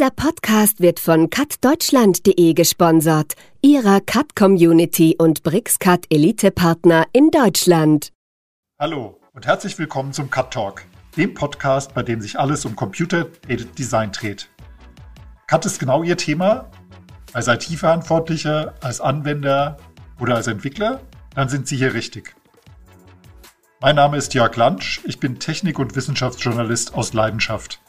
Dieser Podcast wird von cutdeutschland.de gesponsert, ihrer Cut-Community und BrixCut Elite-Partner in Deutschland. Hallo und herzlich willkommen zum Cut Talk, dem Podcast, bei dem sich alles um Computer-Aided Design dreht. Cut ist genau Ihr Thema? Als IT-Verantwortlicher, als Anwender oder als Entwickler? Dann sind Sie hier richtig. Mein Name ist Jörg Lantsch, ich bin Technik- und Wissenschaftsjournalist aus Leidenschaft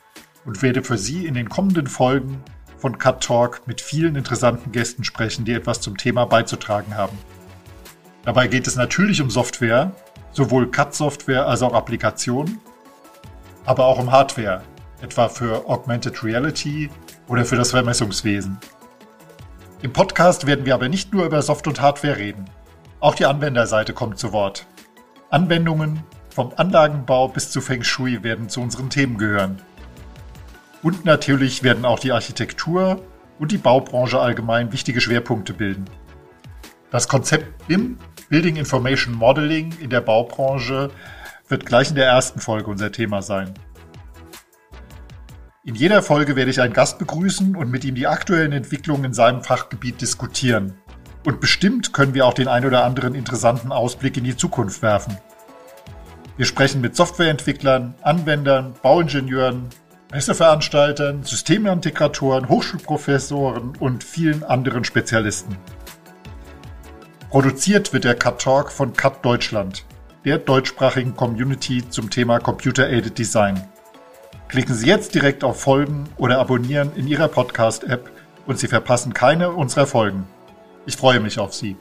und werde für Sie in den kommenden Folgen von Cut Talk mit vielen interessanten Gästen sprechen, die etwas zum Thema beizutragen haben. Dabei geht es natürlich um Software, sowohl Cut-Software als auch Applikationen, aber auch um Hardware, etwa für Augmented Reality oder für das Vermessungswesen. Im Podcast werden wir aber nicht nur über Soft- und Hardware reden. Auch die Anwenderseite kommt zu Wort. Anwendungen vom Anlagenbau bis zu Feng Shui werden zu unseren Themen gehören. Und natürlich werden auch die Architektur und die Baubranche allgemein wichtige Schwerpunkte bilden. Das Konzept BIM, Building Information Modeling in der Baubranche, wird gleich in der ersten Folge unser Thema sein. In jeder Folge werde ich einen Gast begrüßen und mit ihm die aktuellen Entwicklungen in seinem Fachgebiet diskutieren. Und bestimmt können wir auch den ein oder anderen interessanten Ausblick in die Zukunft werfen. Wir sprechen mit Softwareentwicklern, Anwendern, Bauingenieuren, Messeveranstaltern, Systemintegratoren, Hochschulprofessoren und vielen anderen Spezialisten. Produziert wird der Cut Talk von Cut Deutschland, der deutschsprachigen Community zum Thema Computer Aided Design. Klicken Sie jetzt direkt auf Folgen oder Abonnieren in Ihrer Podcast-App und Sie verpassen keine unserer Folgen. Ich freue mich auf Sie.